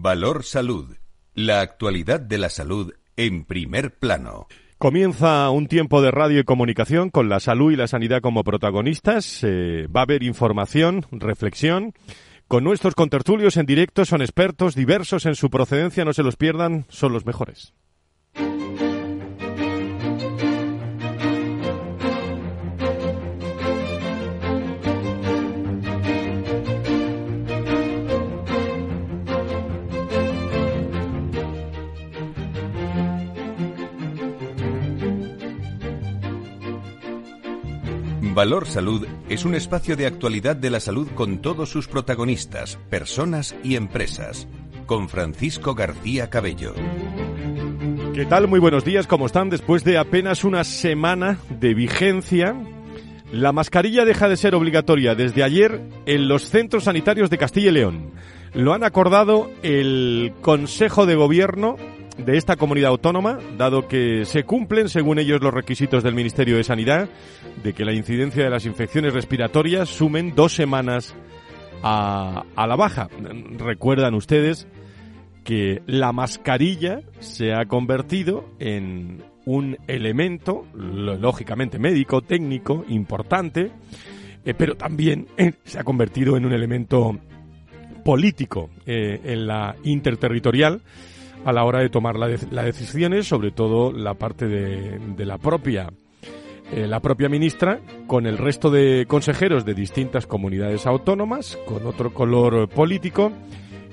Valor Salud. La actualidad de la salud en primer plano. Comienza un tiempo de radio y comunicación con la salud y la sanidad como protagonistas. Eh, va a haber información, reflexión. Con nuestros contertulios en directo son expertos diversos en su procedencia, no se los pierdan, son los mejores. Valor Salud es un espacio de actualidad de la salud con todos sus protagonistas, personas y empresas. Con Francisco García Cabello. ¿Qué tal? Muy buenos días, ¿cómo están? Después de apenas una semana de vigencia, la mascarilla deja de ser obligatoria desde ayer en los centros sanitarios de Castilla y León. Lo han acordado el Consejo de Gobierno de esta comunidad autónoma, dado que se cumplen, según ellos, los requisitos del Ministerio de Sanidad, de que la incidencia de las infecciones respiratorias sumen dos semanas a, la baja. Recuerdan ustedes que la mascarilla se ha convertido en un elemento, lógicamente médico, técnico, importante, eh, pero también eh, se ha convertido en un elemento político eh, en la interterritorial a la hora de tomar las decisiones, sobre todo la parte de, la propia eh, la propia ministra con el resto de consejeros de distintas comunidades autónomas, con otro color político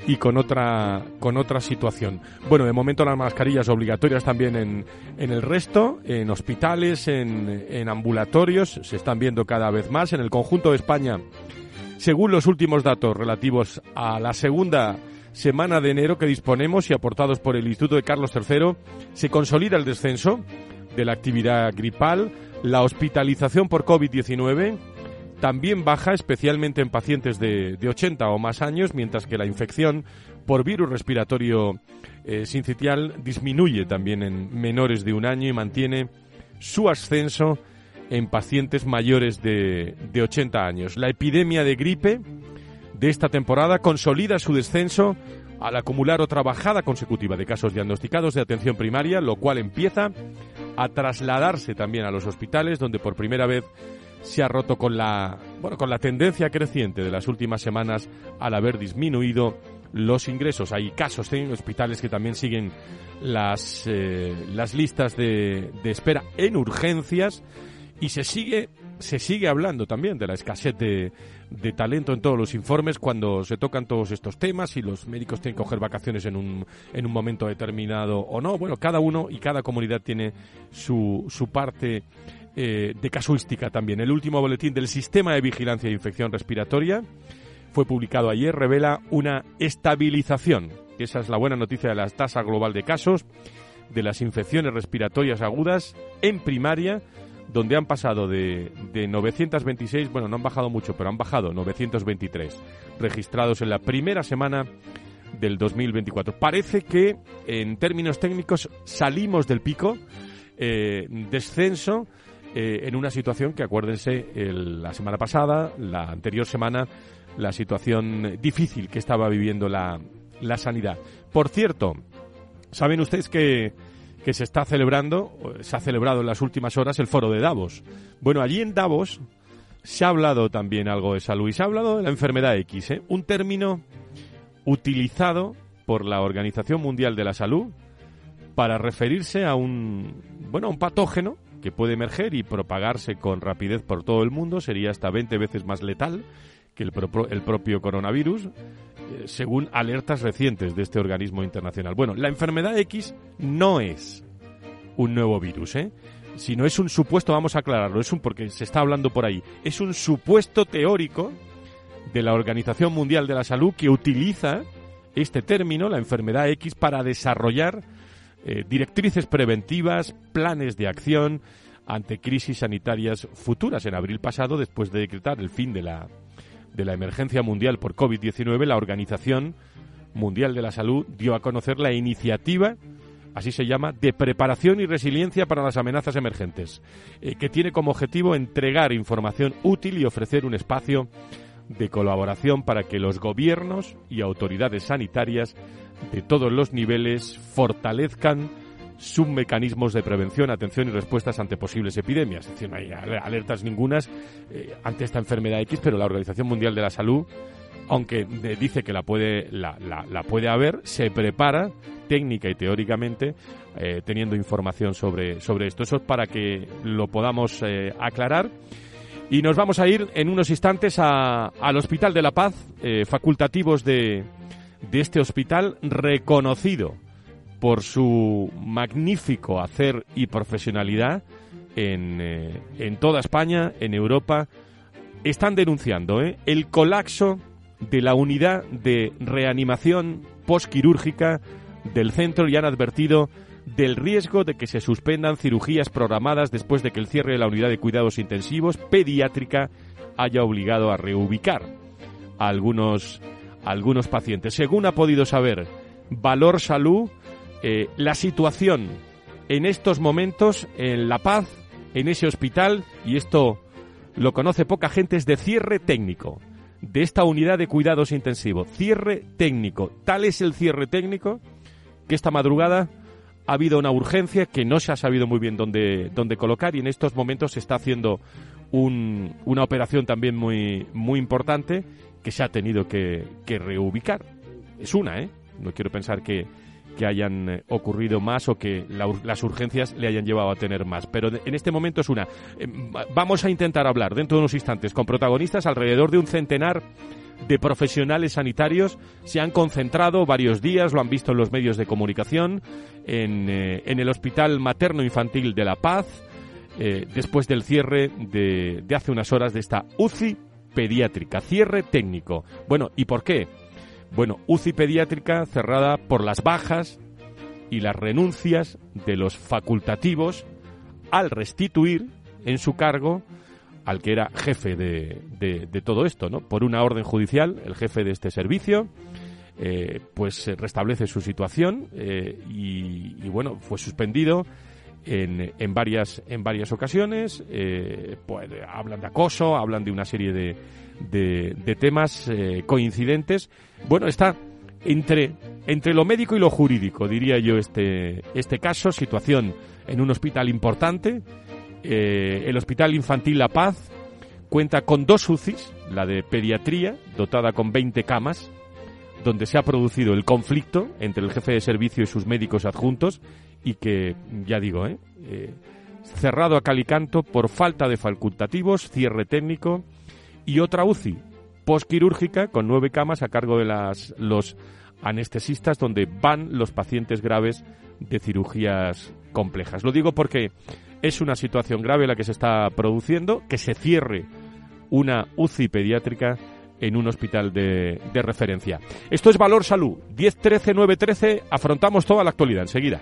y con otra con otra situación. Bueno, de momento las mascarillas obligatorias también en, en el resto, en hospitales, en, en ambulatorios, se están viendo cada vez más. En el conjunto de España, según los últimos datos relativos a la segunda semana de enero que disponemos y aportados por el Instituto de Carlos III, se consolida el descenso de la actividad gripal, la hospitalización por COVID-19 también baja, especialmente en pacientes de, 80 o más años, mientras que la infección por virus respiratorio eh, sincitial disminuye también en menores de un año y mantiene su ascenso en pacientes mayores de, de 80 años. La epidemia de gripe de esta temporada consolida su descenso al acumular otra bajada consecutiva de casos diagnosticados de atención primaria, lo cual empieza a trasladarse también a los hospitales, donde por primera vez se ha roto con la, bueno, con la tendencia creciente de las últimas semanas al haber disminuido los ingresos. Hay casos en hospitales que también siguen las, eh, las listas de, de espera en urgencias y se sigue se sigue hablando también de la escasez de, de, talento en todos los informes cuando se tocan todos estos temas y los médicos tienen que coger vacaciones en un, en un momento determinado o no. Bueno, cada uno y cada comunidad tiene su, su parte eh, de casuística también. El último boletín del Sistema de Vigilancia de Infección Respiratoria fue publicado ayer, revela una estabilización. Esa es la buena noticia de la tasa global de casos de las infecciones respiratorias agudas en primaria donde han pasado de, de 926, bueno, no han bajado mucho, pero han bajado 923 registrados en la primera semana del 2024. Parece que en términos técnicos salimos del pico, eh, descenso, eh, en una situación que acuérdense la semana pasada, la anterior semana, la situación difícil que estaba viviendo la, la sanidad. Por cierto, saben ustedes que que se está celebrando, se ha celebrado en las últimas horas el foro de Davos. Bueno, allí en Davos se ha hablado también algo de salud y se ha hablado de la enfermedad X, ¿eh? un término utilizado por la Organización Mundial de la Salud para referirse a un, bueno, a un patógeno que puede emerger y propagarse con rapidez por todo el mundo, sería hasta 20 veces más letal que el, el propio coronavirus, eh, según alertas recientes de este organismo internacional. Bueno, la enfermedad X no es un nuevo virus, ¿eh? Si no es un supuesto, vamos a aclararlo, es un porque se está hablando por ahí, es un supuesto teórico de la Organización Mundial de la Salud que utiliza este término, la enfermedad X, para desarrollar eh, directrices preventivas, planes de acción ante crisis sanitarias futuras. En abril pasado, después de decretar el fin de la de la emergencia mundial por COVID-19, la Organización Mundial de la Salud dio a conocer la iniciativa, así se llama, de preparación y resiliencia para las amenazas emergentes, eh, que tiene como objetivo entregar información útil y ofrecer un espacio de colaboración para que los gobiernos y autoridades sanitarias de todos los niveles fortalezcan sus mecanismos de prevención, atención y respuestas ante posibles epidemias. Es decir, no hay alertas ningunas eh, ante esta enfermedad X, pero la Organización Mundial de la Salud, aunque dice que la puede, la, la, puede haber, se prepara técnica y teóricamente eh, teniendo información sobre, sobre esto. Eso es para que lo podamos eh, aclarar. Y nos vamos a ir en unos instantes a, al Hospital de la Paz, facultativos de, de este hospital reconocido por su magnífico hacer y profesionalidad en, eh, en toda España, en Europa, están denunciando ¿eh? el colapso de la unidad de reanimación postquirúrgica del centro y han advertido del riesgo de que se suspendan cirugías programadas después de que el cierre de la unidad de cuidados intensivos pediátrica haya obligado a reubicar algunos, a algunos pacientes. Según ha podido saber Valor Salud, eh, la situación en estos momentos en La Paz, en ese hospital, y esto lo conoce poca gente, es de cierre técnico de esta unidad de cuidados intensivos. Cierre técnico. Tal es el cierre técnico que esta madrugada ha habido una urgencia que no se ha sabido muy bien dónde, dónde colocar y en estos momentos se está haciendo una operación también muy, muy importante que se ha tenido que, que reubicar. Es una, ¿eh? No quiero pensar que, que hayan eh, ocurrido más o que las urgencias le hayan llevado a tener más. Pero en este momento es una. Eh, vamos a intentar hablar dentro de unos instantes con protagonistas alrededor de un centenar de profesionales sanitarios se han concentrado varios días, lo han visto en los medios de comunicación, en, eh, el Hospital Materno Infantil de La Paz, después del cierre de, de hace unas horas de esta UCI pediátrica, cierre técnico. Bueno, ¿y por qué? Bueno, UCI pediátrica cerrada por las bajas y las renuncias de los facultativos al restituir en su cargo al que era jefe de, de, todo esto, ¿no? Por una orden judicial, el jefe de este servicio, eh, pues restablece su situación eh, y, bueno, fue suspendido en, en, varias, en varias ocasiones. Eh, pues, hablan de acoso, hablan de una serie de, de, temas eh, coincidentes. Bueno, está entre, entre lo médico y lo jurídico, diría yo, este, este caso, situación en un hospital importante. Eh, el Hospital Infantil La Paz cuenta con dos UCIs, la de pediatría, dotada con 20 camas, donde se ha producido el conflicto entre el jefe de servicio y sus médicos adjuntos y que, ya digo, ¿eh? eh cerrado a calicanto por falta de facultativos, cierre técnico, y otra UCI postquirúrgica con nueve camas a cargo de las, los anestesistas donde van los pacientes graves de cirugías complejas. Lo digo porque es una situación grave la que se está produciendo, que se cierre una UCI pediátrica en un hospital de, de referencia. Esto es Valor Salud. 10, 13, 9, 13. Afrontamos toda la actualidad enseguida.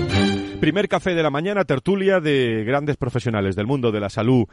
Primer café de la mañana, tertulia de grandes profesionales del mundo de la salud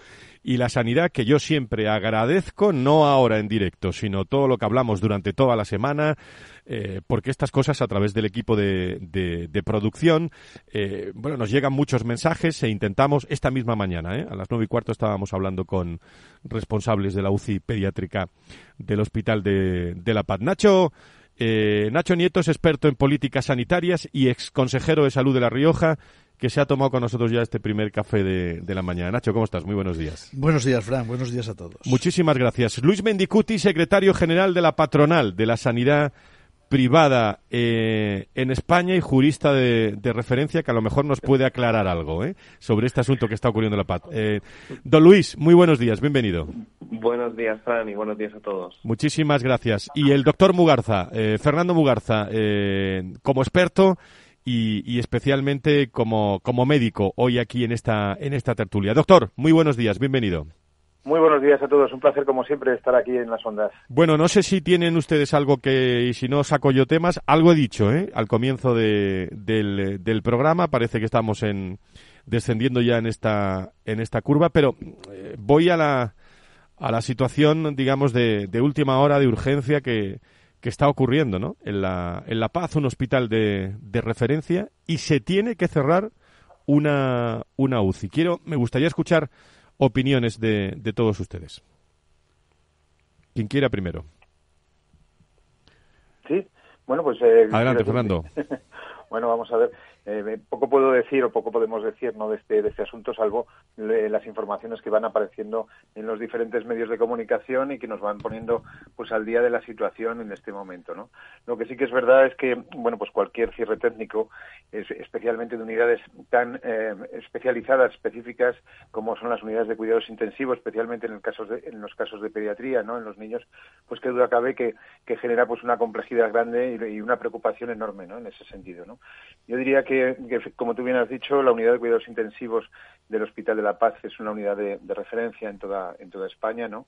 y la sanidad que yo siempre agradezco, no ahora en directo, sino todo lo que hablamos durante toda la semana, eh, porque estas cosas a través del equipo de, de, producción, eh, bueno, nos llegan muchos mensajes e intentamos esta misma mañana, eh, a las nueve y cuarto estábamos hablando con responsables de la UCI pediátrica del Hospital de, de La Paz. Nacho, eh, Nacho Nieto es experto en políticas sanitarias y ex consejero de salud de La Rioja, que se ha tomado con nosotros ya este primer café de, la mañana. Nacho, ¿cómo estás? Muy buenos días. Buenos días, Fran. Buenos días a todos. Muchísimas gracias. Luis Mendicuti, secretario general de la patronal de la sanidad privada eh, en España y jurista de, referencia que a lo mejor nos puede aclarar algo ¿eh? sobre este asunto que está ocurriendo en la PAT. Eh, don Luis, muy buenos días, bienvenido. Buenos días, Fran, y buenos días a todos. Muchísimas gracias. Y el doctor Mugarza, Fernando Mugarza, como experto y, y, especialmente como, como médico hoy aquí en esta, en esta tertulia. Doctor, muy buenos días, bienvenido. Muy buenos días a todos. Un placer, como siempre, estar aquí en las ondas. Bueno, no sé si tienen ustedes algo que, y si no saco yo temas, algo he dicho, ¿eh? Al comienzo de, del, del, programa. Parece que estamos en, descendiendo ya en esta, en esta curva, pero eh, voy a la, a la situación, digamos, de, de última hora, de urgencia que, que está ocurriendo, ¿no? En la, en la Paz, un hospital de, de referencia, y se tiene que cerrar una, una UCI. Quiero, me gustaría escuchar opiniones de, de todos ustedes. Quien quiera primero. Sí, bueno, pues... Eh, Adelante, Fernando. bueno, vamos a ver. Eh, poco puedo decir o poco podemos decir no de este, de este asunto salvo las informaciones que van apareciendo en los diferentes medios de comunicación y que nos van poniendo pues al día de la situación en este momento no lo que sí que es verdad es que bueno pues cualquier cierre técnico especialmente de unidades tan eh, especializadas específicas como son las unidades de cuidados intensivos especialmente en el caso de, en los casos de pediatría no en los niños pues que duda cabe que, que genera pues una complejidad grande y, y una preocupación enorme no en ese sentido no yo diría que que, como tú bien has dicho, la unidad de cuidados intensivos del Hospital de la Paz es una unidad de, referencia en toda, en toda España, ¿no?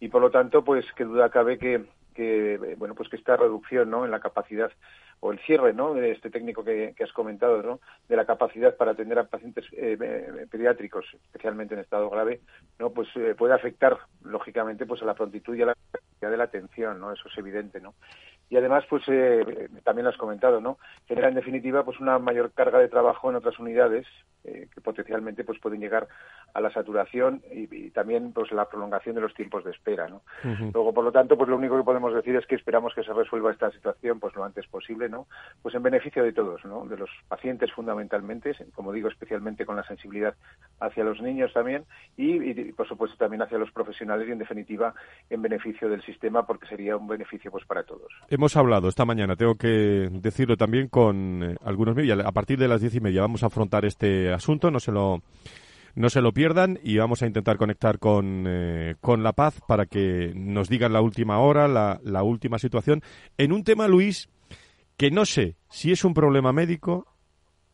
Y por lo tanto, pues qué duda cabe que, que bueno, pues que esta reducción, ¿no? En la capacidad o el cierre, ¿no? De este técnico que, has comentado, ¿no? De la capacidad para atender a pacientes eh, eh, pediátricos, especialmente en estado grave, ¿no? Pues eh, puede afectar, lógicamente, pues a la prontitud y a la calidad de la atención, ¿no? Eso es evidente, ¿no? y además pues eh, también lo has comentado no genera en definitiva pues una mayor carga de trabajo en otras unidades que potencialmente pues pueden llegar a la saturación y, también pues la prolongación de los tiempos de espera no luego por lo tanto pues lo único que podemos decir es que esperamos que se resuelva esta situación pues lo antes posible pues en beneficio de todos no de los pacientes fundamentalmente como digo especialmente con la sensibilidad hacia los niños también y, y por supuesto también hacia los profesionales y en definitiva en beneficio del sistema porque sería un beneficio pues para todos hemos hablado esta mañana, tengo que decirlo también con eh, algunos medios. A partir de las diez y media vamos a afrontar este asunto, no se lo, no se lo pierdan y vamos a intentar conectar con, eh, con La Paz para que nos digan la última hora, la, la última situación. En un tema, Luis, que no sé si es un problema médico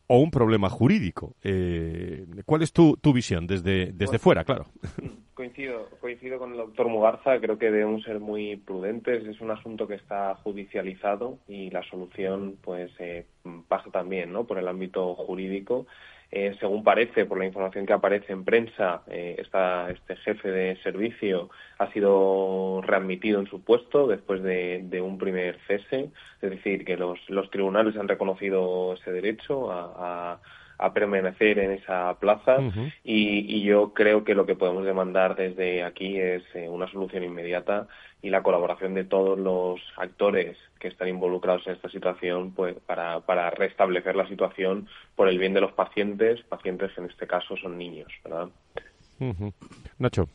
o un problema jurídico. Eh, ¿Cuál es tu, tu visión desde, desde fuera, claro? Coincido, coincido con el doctor Mugarza, creo que debemos ser muy prudentes. Es un asunto que está judicializado y la solución pues eh, pasa también ¿no? por el ámbito jurídico. Eh, según parece, por la información que aparece en prensa, eh, este jefe de servicio ha sido readmitido en su puesto después de, un primer cese. Es decir, que los, los tribunales han reconocido ese derecho a a permanecer en esa plaza y, yo creo que lo que podemos demandar desde aquí es eh, una solución inmediata y la colaboración de todos los actores que están involucrados en esta situación pues para, para restablecer la situación por el bien de los pacientes, pacientes que en este caso son niños, ¿verdad? Nacho.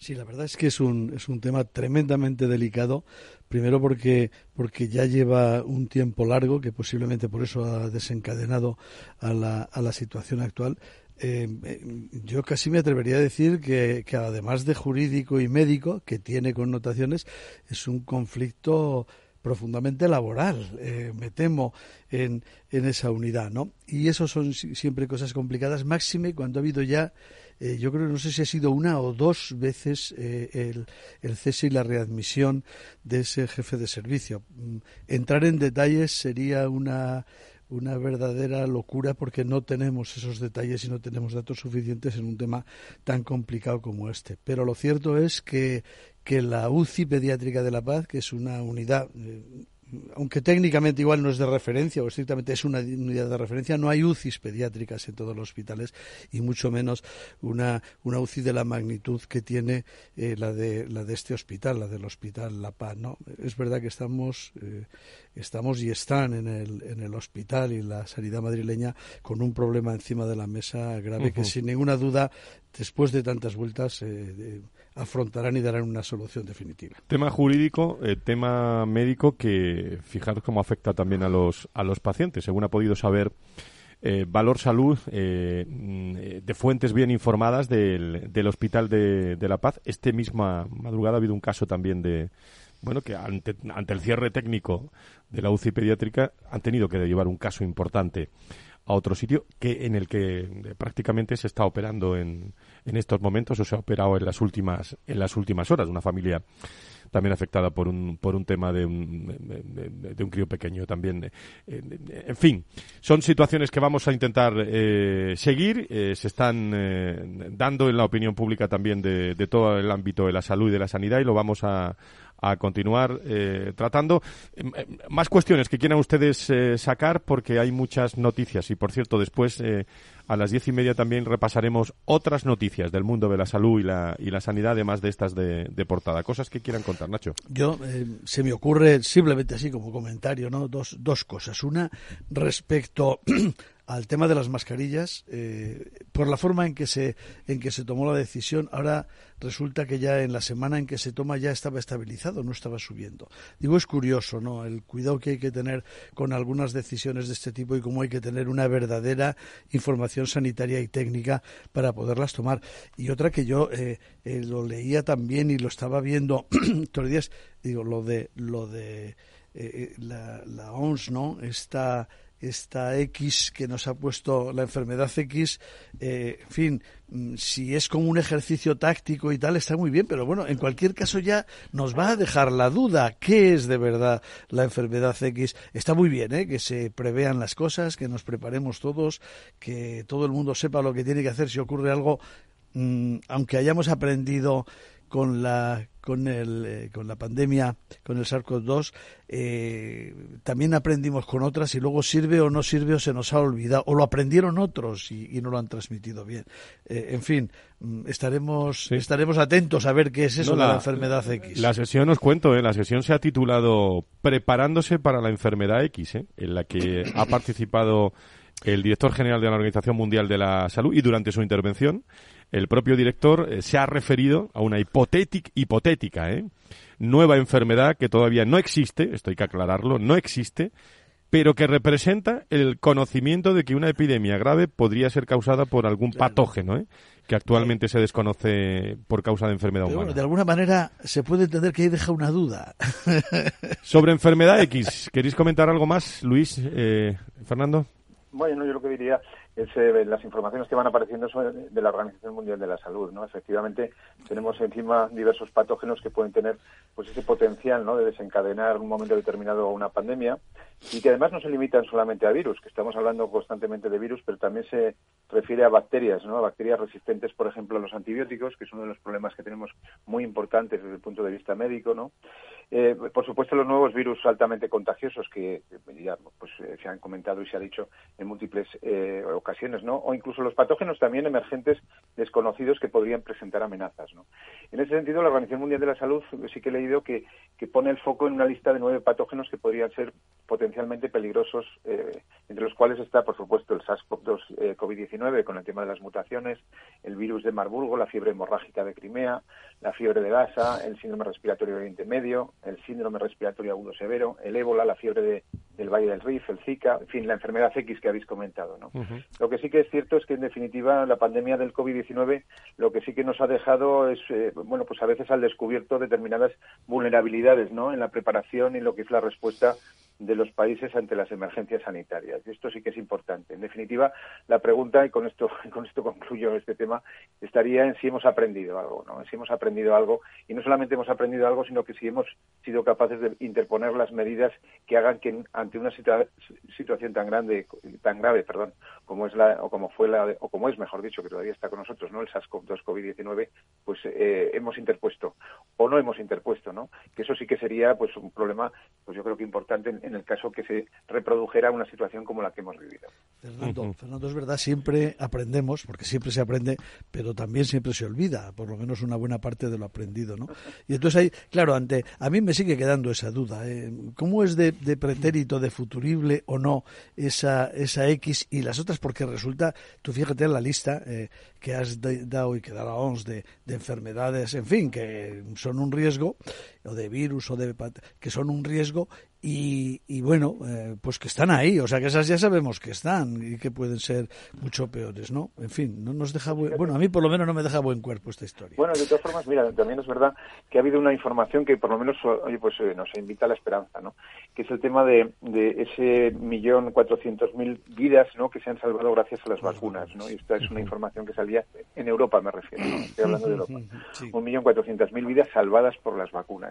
Sí, la verdad es que es un, es un tema tremendamente delicado. Primero porque, porque ya lleva un tiempo largo, que posiblemente por eso ha desencadenado a la, a la situación actual. Eh, eh, yo casi me atrevería a decir que, que, además de jurídico y médico, que tiene connotaciones, es un conflicto profundamente laboral, eh, me temo, en, en esa unidad, ¿no? Y eso son siempre cosas complicadas, máxime cuando ha habido ya eh, yo creo, no sé si ha sido una o dos veces eh, el, el, cese y la readmisión de ese jefe de servicio. Mm, entrar en detalles sería una, una verdadera locura porque no tenemos esos detalles y no tenemos datos suficientes en un tema tan complicado como este. Pero lo cierto es que, que la UCI Pediátrica de la Paz, que es una unidad eh, aunque técnicamente igual no es de referencia o estrictamente es una unidad de referencia, no hay UCIs pediátricas en todos los hospitales y mucho menos una, una UCI de la magnitud que tiene eh, la, de, la de este hospital, la del Hospital La Paz. ¿no? Es verdad que estamos, eh, estamos y están en el, en el hospital y la sanidad madrileña con un problema encima de la mesa grave que sin ninguna duda, después de tantas vueltas, eh, afrontarán y darán una solución definitiva. Tema jurídico, eh, tema médico que fijaros cómo afecta también a los, a los pacientes. Según ha podido saber eh, Valor Salud, eh, mm, de fuentes bien informadas del, del Hospital de, de, La Paz, este misma madrugada ha habido un caso también de, bueno, que ante, ante el cierre técnico de la UCI pediátrica han tenido que llevar un caso importante a otro sitio que en el que eh, prácticamente se está operando en, en estos momentos o se ha operado en las últimas en las últimas horas una familia también afectada por un por un tema de un de, un crío pequeño también eh, en fin son situaciones que vamos a intentar eh, seguir se están dando en la opinión pública también de, de todo el ámbito de la salud y de la sanidad y lo vamos a, a continuar eh, tratando. Em, em, más cuestiones que quieran ustedes eh, sacar porque hay muchas noticias y, por cierto, después a las diez y media también repasaremos otras noticias del mundo de la salud y la, y la sanidad, además de estas de, de portada. Cosas que quieran contar, Nacho. Yo, se me ocurre simplemente así como comentario, ¿no? Dos, dos cosas. Una, respecto al tema de las mascarillas, eh, por la forma en que se en que se tomó la decisión, ahora resulta que ya en la semana en que se toma ya estaba estabilizado, no estaba subiendo. Digo, es curioso, ¿no? El cuidado que hay que tener con algunas decisiones de este tipo y cómo hay que tener una verdadera información sanitaria y técnica para poderlas tomar. Y otra que yo eh, eh, lo leía también y lo estaba viendo todos los días, digo, lo de lo de la, la OMS, ¿no? Esta X que nos ha puesto la enfermedad X, eh, en fin, mm, si es como un ejercicio táctico y tal, está muy bien, pero bueno, en cualquier caso ya nos va a dejar la duda, ¿qué es de verdad la enfermedad X? Está muy bien, ¿eh? que se prevean las cosas, que nos preparemos todos, que todo el mundo sepa lo que tiene que hacer si ocurre algo, mm, aunque hayamos aprendido con la con el eh, con la pandemia con el SARS-CoV-2 eh, también aprendimos con otras y luego sirve o no sirve o se nos ha olvidado o lo aprendieron otros y, no lo han transmitido bien. Eh, en fin mm, estaremos estaremos atentos a ver qué es eso de la enfermedad X. la sesión os cuento la sesión se ha titulado preparándose para la enfermedad X en la que ha participado el director general de la Organización Mundial de la Salud y durante su intervención el propio director eh, se ha referido a una hipotética, hipotética ¿eh? nueva enfermedad que todavía no existe, esto hay que aclararlo, no existe, pero que representa el conocimiento de que una epidemia grave podría ser causada por algún patógeno, ¿eh? que actualmente se desconoce por causa de enfermedad humana. de alguna manera se puede entender que ahí deja una duda. Sobre enfermedad X, ¿queréis comentar algo más, Luis, eh, Fernando? Bueno, yo lo que diría eh, las informaciones que van apareciendo son de la Organización Mundial de la Salud, ¿no? Efectivamente, tenemos encima diversos patógenos que pueden tener pues ese potencial, ¿no? de desencadenar en un momento determinado una pandemia y que además no se limitan solamente a virus, que estamos hablando constantemente de virus, pero también se refiere a bacterias, ¿no? Bacterias resistentes, por ejemplo, a los antibióticos, que es uno de los problemas que tenemos muy importantes desde el punto de vista médico, ¿no? Eh, por supuesto, los nuevos virus altamente contagiosos que ya pues, eh, se han comentado y se ha dicho en múltiples eh, ocasiones, ¿no? O incluso los patógenos también emergentes desconocidos que podrían presentar amenazas, ¿no? En ese sentido, la Organización Mundial de la Salud sí que he leído que, pone el foco en una lista de nueve patógenos que podrían ser potencialmente peligrosos, entre los cuales está, por supuesto, el SARS-CoV-2 COVID-19 con el tema de las mutaciones, el virus de Marburgo, la fiebre hemorrágica de Crimea, la fiebre de Gaza, el síndrome respiratorio de Oriente Medio, el síndrome respiratorio agudo severo, el ébola, la fiebre de, del Valle del Rif, el Zika, en fin, la enfermedad X que habéis comentado. ¿no? Lo que sí que es cierto es que, en definitiva, la pandemia del COVID-19 lo que sí que nos ha dejado es, eh, bueno, pues a veces al descubierto determinadas vulnerabilidades ¿no? en la preparación y lo que es la respuesta de los países ante las emergencias sanitarias. Y esto sí que es importante. En definitiva, la pregunta, y con esto, con esto concluyo este tema, estaría en si hemos aprendido algo, ¿no? Si hemos aprendido algo, y no solamente hemos aprendido algo, sino que si hemos sido capaces de interponer las medidas que hagan que ante una situación tan grande, tan grave, perdón, como es la, o como fue la, o como es, mejor dicho, que todavía está con nosotros, ¿no? El SARS-CoV-2 COVID-19, pues eh, hemos interpuesto, o no hemos interpuesto, ¿no? Que eso sí que sería, pues, un problema, pues yo creo que importante en el caso que se reprodujera una situación como la que hemos vivido. Fernando, Fernando, es verdad, siempre aprendemos, porque siempre se aprende, pero también siempre se olvida, por lo menos una buena parte de lo aprendido, ¿no? Y entonces ahí, claro, ante, a mí me sigue quedando esa duda, ¿eh? ¿cómo es de, pretérito, de futurible o no esa, esa X y las otras? Porque resulta, tú fíjate en la lista eh, que has dado y que da la OMS de, de enfermedades, en fin, que son un riesgo, o de virus o de que son un riesgo y, y bueno, eh, pues que están ahí, o sea que esas ya sabemos que están y que pueden ser mucho peores, ¿no? En fin, no nos deja bueno, a mí por lo menos no me deja buen cuerpo esta historia. Bueno, de todas formas, mira, también es verdad que ha habido una información que por lo menos, oye, pues eh, nos invita a la esperanza, ¿no? Que es el tema de, de ese millón cuatrocientos mil vidas, ¿no? Que se han salvado gracias a las vacunas, ¿no? Y esta es una información que salía en Europa, me refiero, ¿no? Estoy hablando de Europa. Un millón cuatrocientos mil vidas salvadas por las vacunas.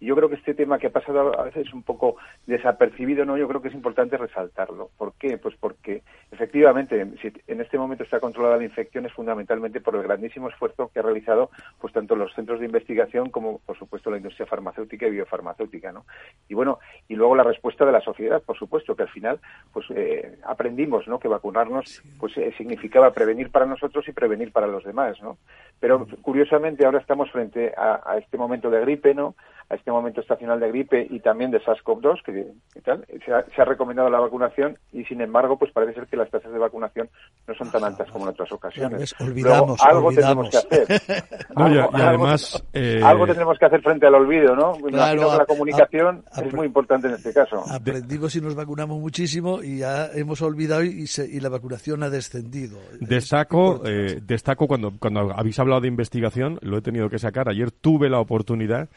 Y yo creo que este tema que ha pasado a veces un poco desapercibido, ¿no? Yo creo que es importante resaltarlo. ¿Por qué? Pues porque efectivamente, si en este momento está controlada la infección es fundamentalmente por el grandísimo esfuerzo que ha realizado pues tanto los centros de investigación como, por supuesto, la industria farmacéutica y biofarmacéutica, ¿no? Y bueno, y luego la respuesta de la sociedad, por supuesto, que al final pues eh, aprendimos, ¿no? Que vacunarnos pues eh, significaba prevenir para nosotros y prevenir para los demás, ¿no? Pero curiosamente ahora estamos frente a, a este momento de gripe, ¿no? A este momento estacional de gripe y también de SARS-CoV-2, que, tal, se ha, recomendado la vacunación y sin embargo, pues parece ser que las tasas de vacunación no son tan altas como en otras ocasiones. olvidamos, algo tenemos que hacer. y, además, eh, algo tenemos que hacer frente al olvido, ¿no? la comunicación es muy importante en este caso. Aprendimos y nos vacunamos muchísimo y ya hemos olvidado y, y la vacunación ha descendido. Destaco, eh, destaco cuando, cuando habéis hablado de investigación, lo he tenido que sacar. Ayer tuve la oportunidad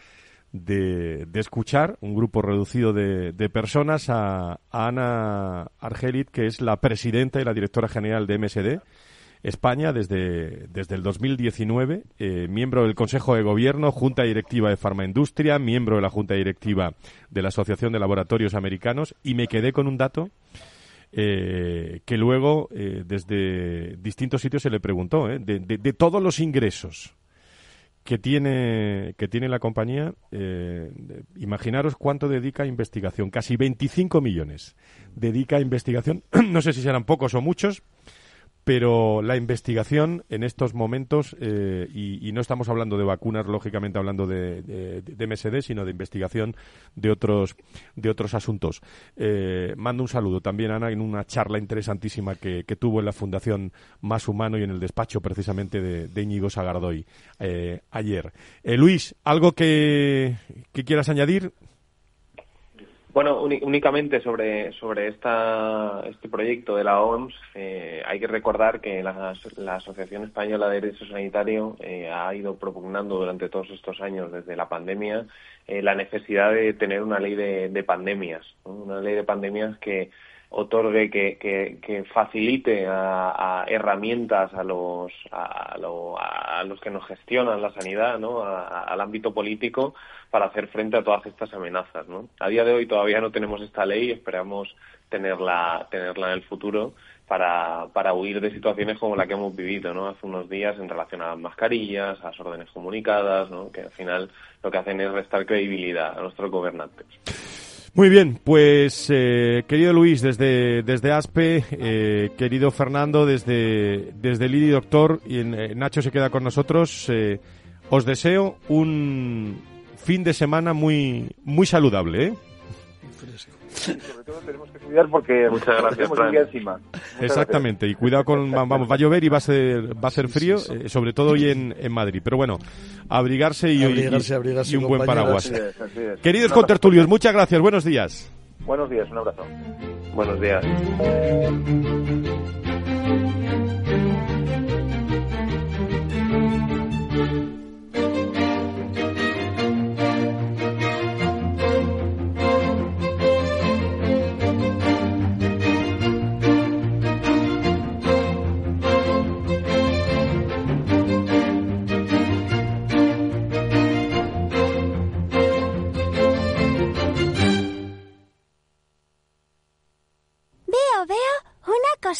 de, escuchar un grupo reducido de, personas a, Ana Argelit, que es la presidenta y la directora general de MSD. España desde, desde el 2019, eh, miembro del Consejo de Gobierno, Junta Directiva de Farmaindustria, miembro de la Junta Directiva de la Asociación de Laboratorios Americanos, y me quedé con un dato eh, que luego eh, desde distintos sitios se le preguntó, de, de, todos los ingresos que tiene, que tiene la compañía, eh, imaginaros cuánto dedica a investigación. Casi 25 millones dedica a investigación. no sé si serán pocos o muchos, pero la investigación en estos momentos, eh, y, no estamos hablando de vacunas, lógicamente hablando de, de, MSD, sino de investigación de otros, de otros asuntos. Eh, mando un saludo también, Ana, en una charla interesantísima que, tuvo en la Fundación Más Humano y en el despacho precisamente de, Íñigo Sagardoy eh, ayer. Luis, ¿algo que, que quieras añadir? Bueno, únicamente sobre, sobre esta, este proyecto de la OMS, eh, hay que recordar que la, Asociación Española de Derecho Sanitario eh, ha ido propugnando durante todos estos años, desde la pandemia, eh, la necesidad de tener una ley de, pandemias, una ley de pandemias que otorgue, que, que, facilite a, herramientas a los, a, a, los que nos gestionan la sanidad, ¿no? al ámbito político para hacer frente a todas estas amenazas. ¿no? A día de hoy todavía no tenemos esta ley esperamos tenerla, tenerla en el futuro para, para huir de situaciones como la que hemos vivido ¿no? hace unos días en relación a las mascarillas, a las órdenes comunicadas, ¿no? que al final lo que hacen es restar credibilidad a nuestros gobernantes. Muy bien, pues eh, querido Luis desde, desde ASPE, eh, querido Fernando desde, desde Lidi Doctor y eh, Nacho se queda con nosotros, os deseo un fin de semana muy, muy saludable. ¿eh? Sobre todo tenemos que cuidar porque muchas gracias encima. Exactamente, y cuidado con vamos, va a llover y va a ser va a ser frío, sobre todo hoy en, en Madrid. Pero bueno, abrigarse y, y, un buen paraguas. Queridos contertulios, muchas gracias. Buenos días. Buenos días, un abrazo. Buenos días.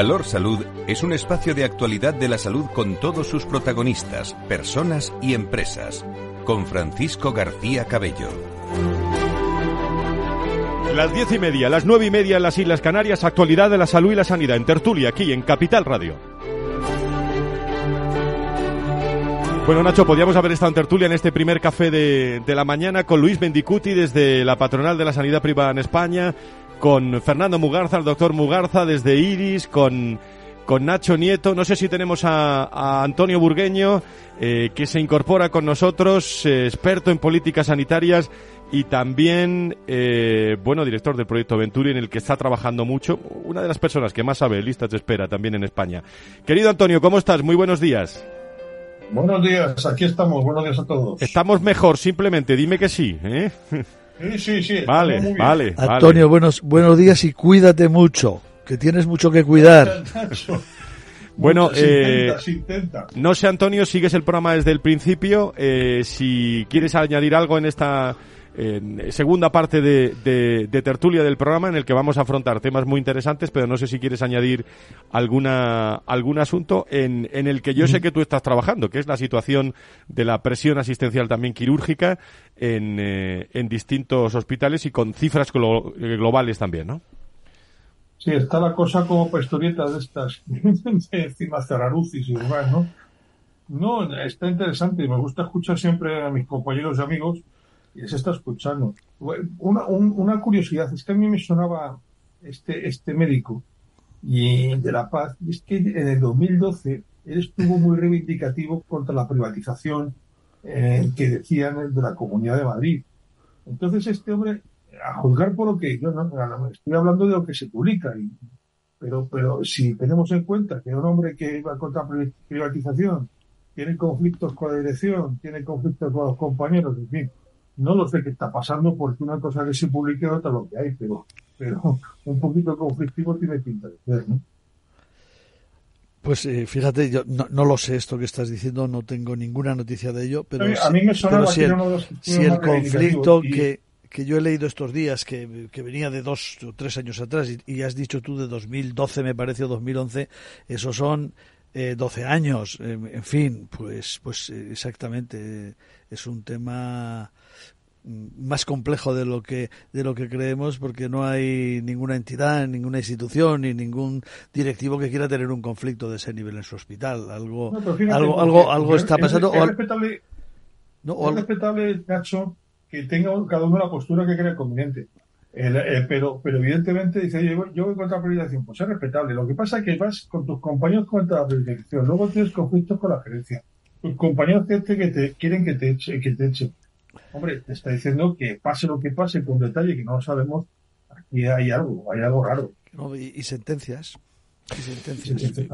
Valor Salud es un espacio de actualidad de la salud con todos sus protagonistas, personas y empresas. Con Francisco García Cabello. Las diez y media, las nueve y media en las Islas Canarias, actualidad de la salud y la sanidad en tertulia, aquí en Capital Radio. Bueno, Nacho, podíamos haber estado en tertulia en este primer café de, de la mañana con Luis Bendicuti desde la Patronal de la Sanidad Privada en España, con Fernando Mugarza, el doctor Mugarza desde Iris, con, con Nacho Nieto. No sé si tenemos a, a Antonio Burgueño, eh, que se incorpora con nosotros, eh, experto en políticas sanitarias y también, eh, bueno, director del proyecto Venturi, en el que está trabajando mucho. Una de las personas que más sabe listas de espera también en España. Querido Antonio, ¿cómo estás? Muy buenos días. Buenos días, aquí estamos. Buenos días a todos. Estamos mejor, simplemente dime que sí. ¿eh? Sí, sí, sí. Vale, bien. vale. Antonio, buenos, buenos días y cuídate mucho, que tienes mucho que cuidar. Bueno, se eh, intenta, se intenta. No sé, Antonio, sigues el programa desde el principio. Eh, si quieres añadir algo en esta segunda parte de, de- de tertulia del programa, en el que vamos a afrontar temas muy interesantes, pero no sé si quieres añadir alguna algún asunto en, en el que yo sé que tú estás trabajando, que es la situación de la presión asistencial también quirúrgica en, eh, en distintos hospitales y con cifras glo- eh, globales también, ¿no? Sí, está la cosa como para historietas de estas, de encima Cerrarucis y demás, ¿no? No, está interesante. Me gusta escuchar siempre a mis compañeros y amigos y se está escuchando. Una, un- una curiosidad, es que a mí me sonaba este, este médico y de La Paz, y es que en el 2012 él estuvo muy reivindicativo contra la privatización eh, que decían de la Comunidad de Madrid. Entonces este hombre, a juzgar por lo que yo no, estoy hablando de lo que se publica, y- pero, pero si tenemos en cuenta que un hombre que iba contra pri- privatización tiene conflictos con la dirección, tiene conflictos con los compañeros, en fin, no lo sé qué está pasando porque una cosa que se publique otra lo que hay, pero, pero un poquito conflictivo tiene pinta de ser, ¿no? Pues eh, fíjate, yo no, no lo sé esto que estás diciendo, no tengo ninguna noticia de ello, pero, A mí- me sonaba si el, los si conflicto y- que, que yo he leído estos días, que, que venía de dos o tres años atrás, y, y has dicho tú de 2012, me parece, o 2011, esos son eh, 12 años, eh, en fin, pues, pues eh, exactamente, es un tema mm, más complejo de lo que de lo que creemos porque no hay ninguna entidad, ninguna institución ni ningún directivo que quiera tener un conflicto de ese nivel en su hospital. Algo No, pero fíjate, algo algo algo está es- pasando Es, respetable, no, es respetable, Nacho, que tenga cada uno la postura que crea conveniente. El- eh, pero, pero evidentemente dice, yo, yo voy contra la privatización, pues es respetable. Lo que pasa es que vas con tus compañeros contra la privatización, luego tienes conflictos con la gerencia. Tus compañeros que te, que te quieren que te, eche- que te echen. Hombre, te está diciendo que pase lo que pase con detalle, que no lo sabemos, aquí hay algo, hay algo raro. y, y sentencias.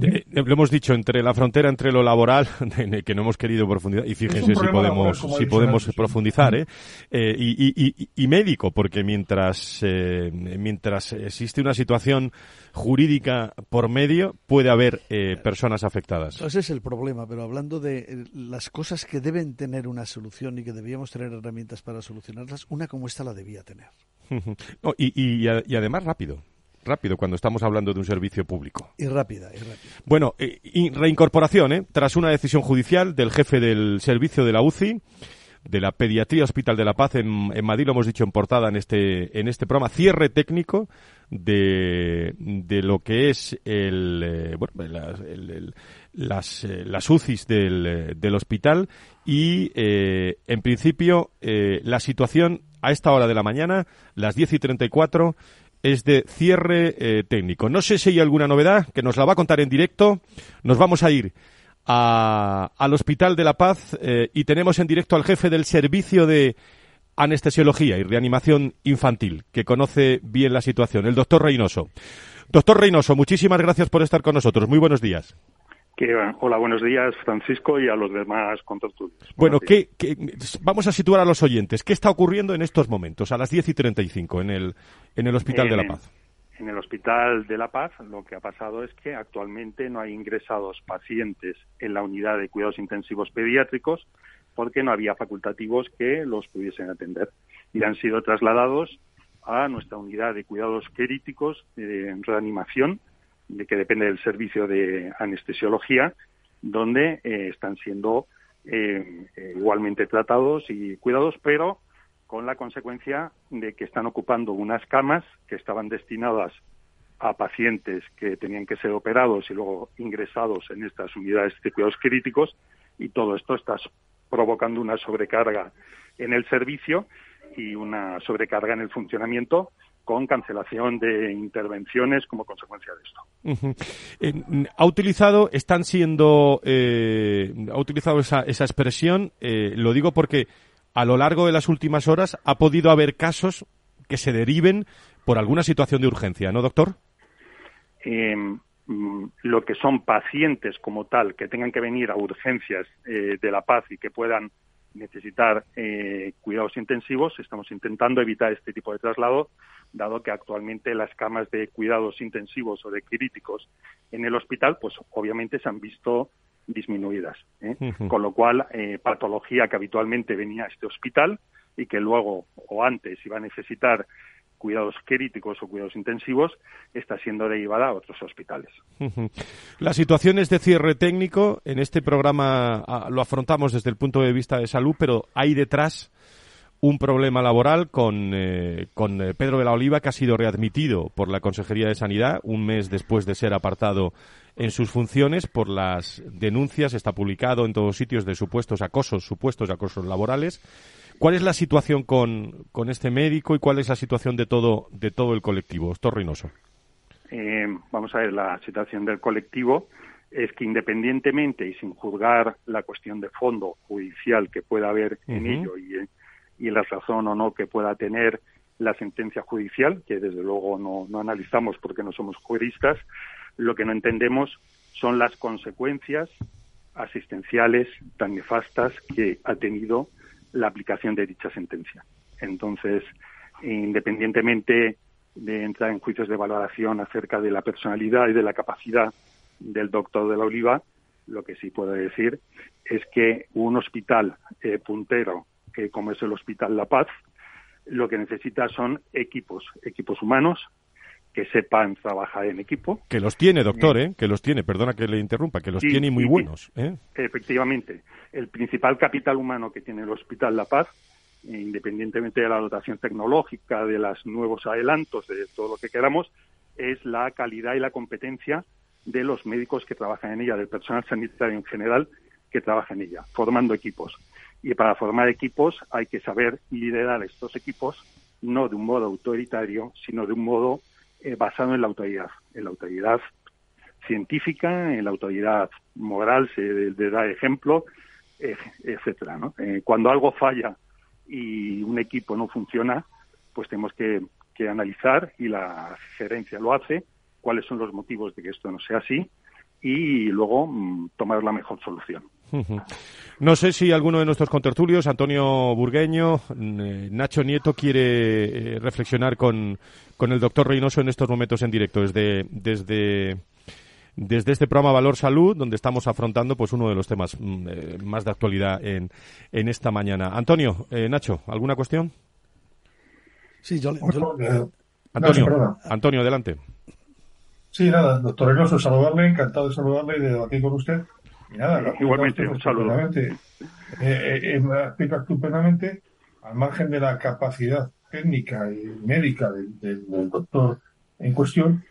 Eh, lo hemos dicho entre la frontera entre lo laboral que no hemos querido profundizar y fíjense si laboral, podemos si podemos antes. profundizar ¿eh? Eh, y, y- y- y médico porque mientras eh, mientras existe una situación jurídica por medio puede haber eh, personas afectadas Ese es el problema, pero hablando de eh, las cosas que deben tener una solución y que debíamos tener herramientas para solucionarlas, una como esta la debía tener. No, y, y, a- y además rápido rápido cuando estamos hablando de un servicio público Y rápida, y rápida. Bueno, eh, y reincorporación, ¿eh? Tras una decisión judicial del jefe del servicio de la UCI, de la Pediatría Hospital de la Paz en, en, Madrid, lo hemos dicho en portada en este, en este programa, cierre técnico de, de lo que es el, eh, bueno, el, el, las, eh, las UCIs del, eh, del hospital y, eh, en principio, la situación a esta hora de la mañana, las 10 y 34, es de cierre eh, técnico. No sé si hay alguna novedad que nos la va a contar en directo. Nos vamos a ir a, al Hospital de la Paz eh, y tenemos en directo al jefe del servicio de anestesiología y reanimación infantil, que conoce bien la situación, el doctor Reynoso. Doctor Reynoso, muchísimas gracias por estar con nosotros. Muy buenos días. Que, hola, buenos días, Francisco, y a los demás contertulios. Bueno, ¿qué, ¿qué, vamos a situar a los oyentes. ¿Qué está ocurriendo en estos momentos, a las 10 y 35, en el, en el Hospital de la Paz? En el Hospital de la Paz lo que ha pasado es que actualmente no hay ingresados pacientes en la unidad de cuidados intensivos pediátricos porque no había facultativos que los pudiesen atender y han sido trasladados a nuestra unidad de cuidados críticos de reanimación de que depende del servicio de anestesiología, donde eh, están siendo eh, igualmente tratados y cuidados, pero con la consecuencia de que están ocupando unas camas que estaban destinadas a pacientes que tenían que ser operados y luego ingresados en estas unidades de cuidados críticos y todo esto está provocando una sobrecarga en el servicio y una sobrecarga en el funcionamiento con cancelación de intervenciones como consecuencia de esto. Uh -huh. eh, ha utilizado, están siendo, eh, ha utilizado esa, esa expresión, eh, lo digo porque a lo largo de las últimas horas ha podido haber casos que se deriven por alguna situación de urgencia, ¿no, doctor? Eh, lo que son pacientes como tal, que tengan que venir a urgencias eh, de la paz y que puedan necesitar eh, cuidados intensivos, estamos intentando evitar este tipo de traslado, dado que actualmente las camas de cuidados intensivos o de críticos en el hospital, pues obviamente se han visto disminuidas. ¿eh? Uh -huh. Con lo cual, eh, patología que habitualmente venía a este hospital y que luego o antes iba a necesitar cuidados críticos o cuidados intensivos está siendo derivada a otros hospitales. Las situaciones de cierre técnico en este programa ah, lo afrontamos desde el punto de vista de salud, pero hay detrás un problema laboral con, eh, con Pedro de la Oliva, que ha sido readmitido por la Consejería de Sanidad un mes después de ser apartado en sus funciones por las denuncias, está publicado en todos sitios de supuestos acosos, supuestos acosos laborales. ¿Cuál es la situación con, con este médico y cuál es la situación de todo, de todo el colectivo? Doctor Reynoso. Eh, vamos a ver, la situación del colectivo es que independientemente y sin juzgar la cuestión de fondo judicial que pueda haber uh -huh. en ello y, y la razón o no que pueda tener la sentencia judicial, que desde luego no, no analizamos porque no somos juristas, lo que no entendemos son las consecuencias asistenciales tan nefastas que ha tenido la aplicación de dicha sentencia. Entonces, independientemente de entrar en juicios de valoración acerca de la personalidad y de la capacidad del doctor de la Oliva, lo que sí puedo decir es que un hospital eh, puntero, como es el Hospital La Paz, lo que necesita son equipos, equipos humanos que sepan trabajar en equipo. Que los tiene, doctor, ¿eh? Que los tiene, perdona que le interrumpa, que los tiene muy sí, buenos. ¿eh? Efectivamente. El principal capital humano que tiene el Hospital La Paz, eh, independientemente de la dotación tecnológica, de los nuevos adelantos, de todo lo que queramos, es la calidad y la competencia de los médicos que trabajan en ella, del personal sanitario en general que trabaja en ella, formando equipos. Y para formar equipos hay que saber liderar estos equipos no de un modo autoritario, sino de un modo eh, basado en la autoridad, en la autoridad científica, en la autoridad moral, de, de dar ejemplo, eh, etcétera. ¿no? Eh, cuando algo falla y un equipo no funciona, pues tenemos que, analizar, y la gerencia lo hace, cuáles son los motivos de que esto no sea así, y luego mmm, tomar la mejor solución. No sé si alguno de nuestros contertulios, Antonio Burgueño, eh, Nacho Nieto, quiere eh, reflexionar con, con, el doctor Reynoso en estos momentos en directo, desde, desde, desde este programa Valor Salud, donde estamos afrontando pues uno de los temas mm, eh, más de actualidad en, en esta mañana. Antonio, eh, Nacho, ¿alguna cuestión? Sí, yo, yo... Antonio, Antonio, adelante. Sí, nada, doctor Reynoso, saludarle, encantado de saludarle y de debatir con usted. Y nada, Igualmente, un saludo. Eh, eh, estupendamente, al margen de la capacidad técnica y médica del, doctor en cuestión,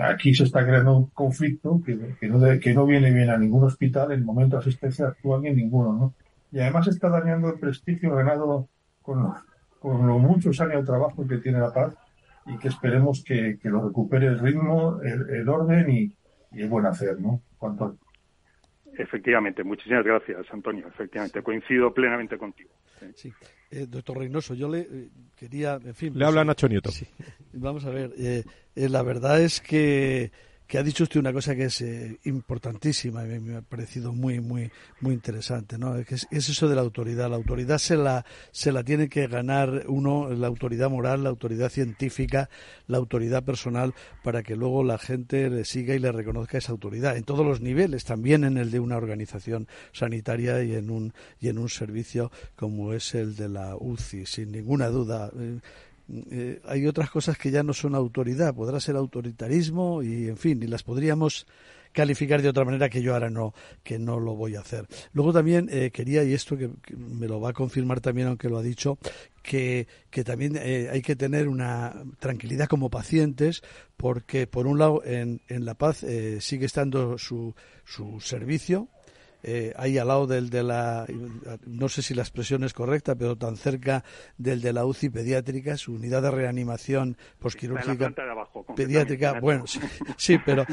aquí se está creando un conflicto que, no, que no viene bien a ningún hospital en el momento de asistencia actual ni en ninguno, ¿no? Y además está dañando el prestigio ganado con, con los muchos años de trabajo que tiene la paz y que esperemos que, lo recupere el ritmo, el, orden y, el buen hacer, ¿no? Cuanto... Efectivamente, muchísimas gracias, Antonio. Efectivamente, coincido plenamente contigo. Sí. Eh, doctor Reynoso, yo le eh, quería, en fin... Le habla pues, Nacho Nieto. Vamos a ver, eh, la verdad es que que ha dicho usted una cosa que es eh, importantísima y me, ha parecido muy muy muy interesante no es, eso de la autoridad. La autoridad se la se la tiene que ganar uno la autoridad moral la autoridad científica la autoridad personal para que luego la gente le siga y le reconozca esa autoridad en todos los niveles también en el de una organización sanitaria y en un y en un servicio como es el de la UCI sin ninguna duda eh, eh, hay otras cosas que ya no son autoridad, podrá ser autoritarismo y, en fin, y las podríamos calificar de otra manera que yo ahora no que no lo voy a hacer. Luego también eh, quería y esto que, me lo va a confirmar también aunque lo ha dicho que, que también eh, hay que tener una tranquilidad como pacientes porque por un lado en, en La Paz sigue estando su, su servicio eh, ahí al lado del de la, no sé si la expresión es correcta, pero tan cerca del de la UCI pediátrica, su unidad de reanimación posquirúrgica pediátrica, bueno, sí, pero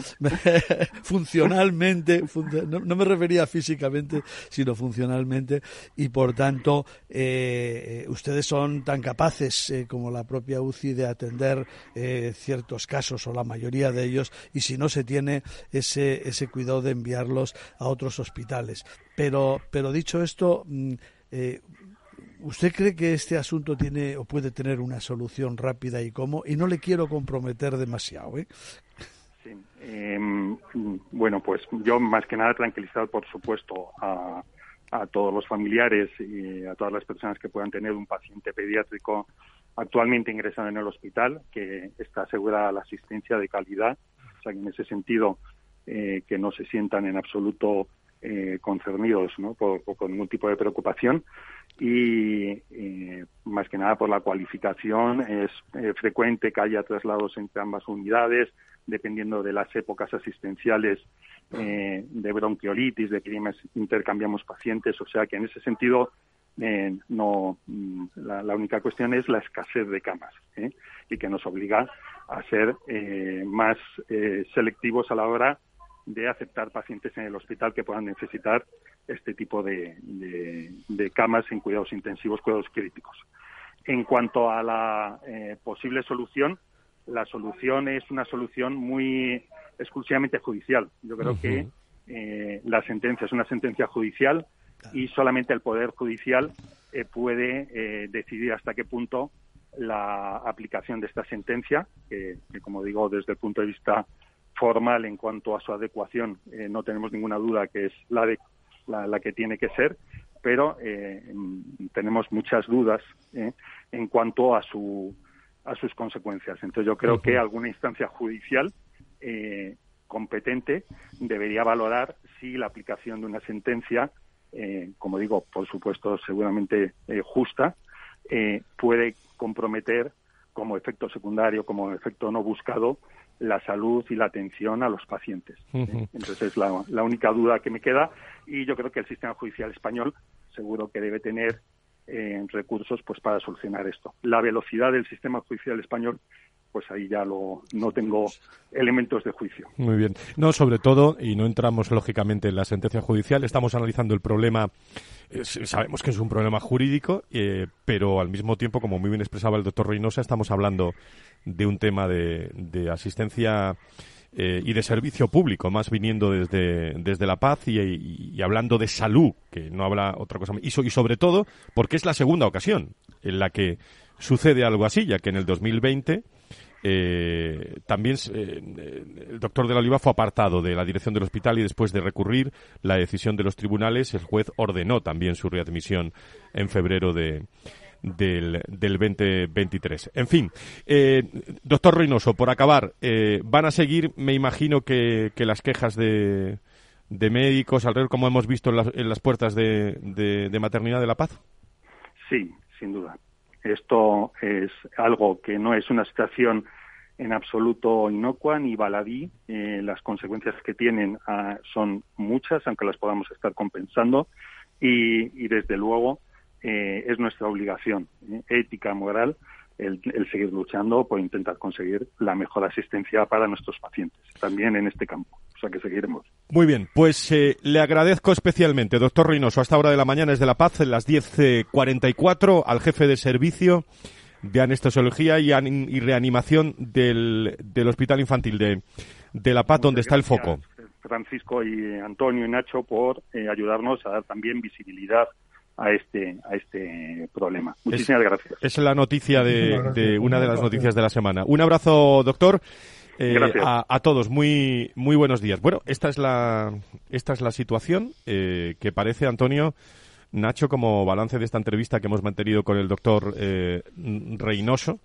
funcionalmente, no, me refería físicamente, sino funcionalmente, y por tanto, eh, ustedes son tan capaces eh, como la propia UCI de atender ciertos casos o la mayoría de ellos, y si no se tiene ese, ese cuidado de enviarlos a otros hospitales pero, pero dicho esto, mm, eh, ¿usted cree que este asunto tiene o puede tener una solución rápida y cómo? Y no le quiero comprometer demasiado, ¿eh? Em, bueno, pues yo más que nada tranquilizar, por supuesto, a, a todos los familiares y a todas las personas que puedan tener un paciente pediátrico actualmente ingresado en el hospital, que está asegurada la asistencia de calidad. O sea, que en ese sentido, eh, que no se sientan en absoluto eh, concernidos ¿no? por, con ningún tipo de preocupación. Y eh, más que nada por la cualificación es eh, frecuente que haya traslados entre ambas unidades dependiendo de las épocas asistenciales eh, de bronquiolitis, de que intercambiamos pacientes, o sea que en ese sentido no mm, la, la, única cuestión es la escasez de camas y que nos obliga a ser más selectivos a la hora de aceptar pacientes en el hospital que puedan necesitar este tipo de, camas en cuidados intensivos, cuidados críticos. En cuanto a la eh, posible solución, la solución es una solución muy exclusivamente judicial. Yo creo que eh, la sentencia es una sentencia judicial y solamente el Poder Judicial eh, puede decidir hasta qué punto la aplicación de esta sentencia, que, como digo, desde el punto de vista formal en cuanto a su adecuación, eh, no tenemos ninguna duda que es la, de, la, que tiene que ser, pero eh, tenemos muchas dudas eh, en cuanto a, su, a sus consecuencias. Entonces yo creo que alguna instancia judicial competente debería valorar si la aplicación de una sentencia, como digo, por supuesto, seguramente justa, puede comprometer como efecto secundario, como efecto no buscado, la salud y la atención a los pacientes. Entonces es la, la, única duda que me queda y yo creo que el sistema judicial español seguro que debe tener eh, recursos pues para solucionar esto. La velocidad del sistema judicial español pues ahí ya lo, no tengo elementos de juicio. Muy bien. No, sobre todo, y no entramos lógicamente en la sentencia judicial, estamos analizando el problema, eh, sabemos que es un problema jurídico, eh, pero al mismo tiempo, como muy bien expresaba el doctor Reynosa, estamos hablando de un tema de, asistencia eh, y de servicio público, más viniendo desde, desde la paz y, hablando de salud, que no habla otra cosa. Y, y sobre todo, porque es la segunda ocasión en la que sucede algo así, ya que en el 2020 eh, también eh, el doctor de la Oliva fue apartado de la dirección del hospital y después de recurrir la decisión de los tribunales, el juez ordenó también su readmisión en febrero de, del, del 2023. En fin, eh, doctor Reynoso, por acabar, van a seguir, me imagino que, que las quejas de, de médicos alrededor, como hemos visto en las, puertas de, de, Maternidad de la Paz? Sí, sin duda. Esto es algo que no es una situación en absoluto inocua ni baladí. Eh, las consecuencias que tienen ah, son muchas, aunque las podamos estar compensando. Y, desde luego eh, es nuestra obligación eh, ética, moral, el, seguir luchando por intentar conseguir la mejor asistencia para nuestros pacientes, también en este campo. O sea que seguiremos. Muy bien, pues eh, le agradezco especialmente, doctor Reynoso, hasta hora de la mañana es de La Paz, en las 10.44, al jefe de servicio de anestesiología y, y reanimación del, del, Hospital Infantil de, de La Paz, donde está el foco. Francisco y Antonio y Nacho por eh, ayudarnos a dar también visibilidad a este a este problema. Muchísimas gracias. Es la noticia de, una de las noticias de la semana. Un abrazo, doctor. Eh, a, todos, muy muy buenos días. Bueno, esta es la esta es la situación eh, que parece Antonio Nacho como balance de esta entrevista que hemos mantenido con el doctor eh, Reynoso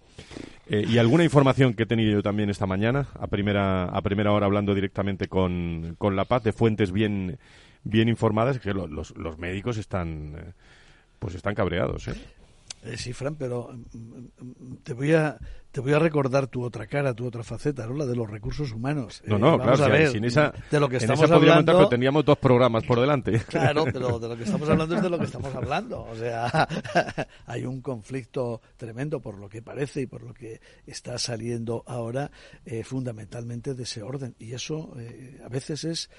y alguna información que he tenido yo también esta mañana a primera a primera hora hablando directamente con, con la Paz de fuentes bien bien informadas que los, los médicos están eh, pues están cabreados ¿eh? ¿eh? sí, Fran, pero mm, mm, te voy a te voy a recordar tu otra cara, tu otra faceta, ¿no? La de los recursos humanos. No, no, eh, claro, a ver, sin esa, de lo que en estamos esa hablando. pero teníamos dos programas por delante. Claro, pero de lo que estamos hablando es de lo que estamos hablando. O sea, hay un conflicto tremendo por lo que parece y por lo que está saliendo ahora, fundamentalmente de ese orden. Y eso a veces es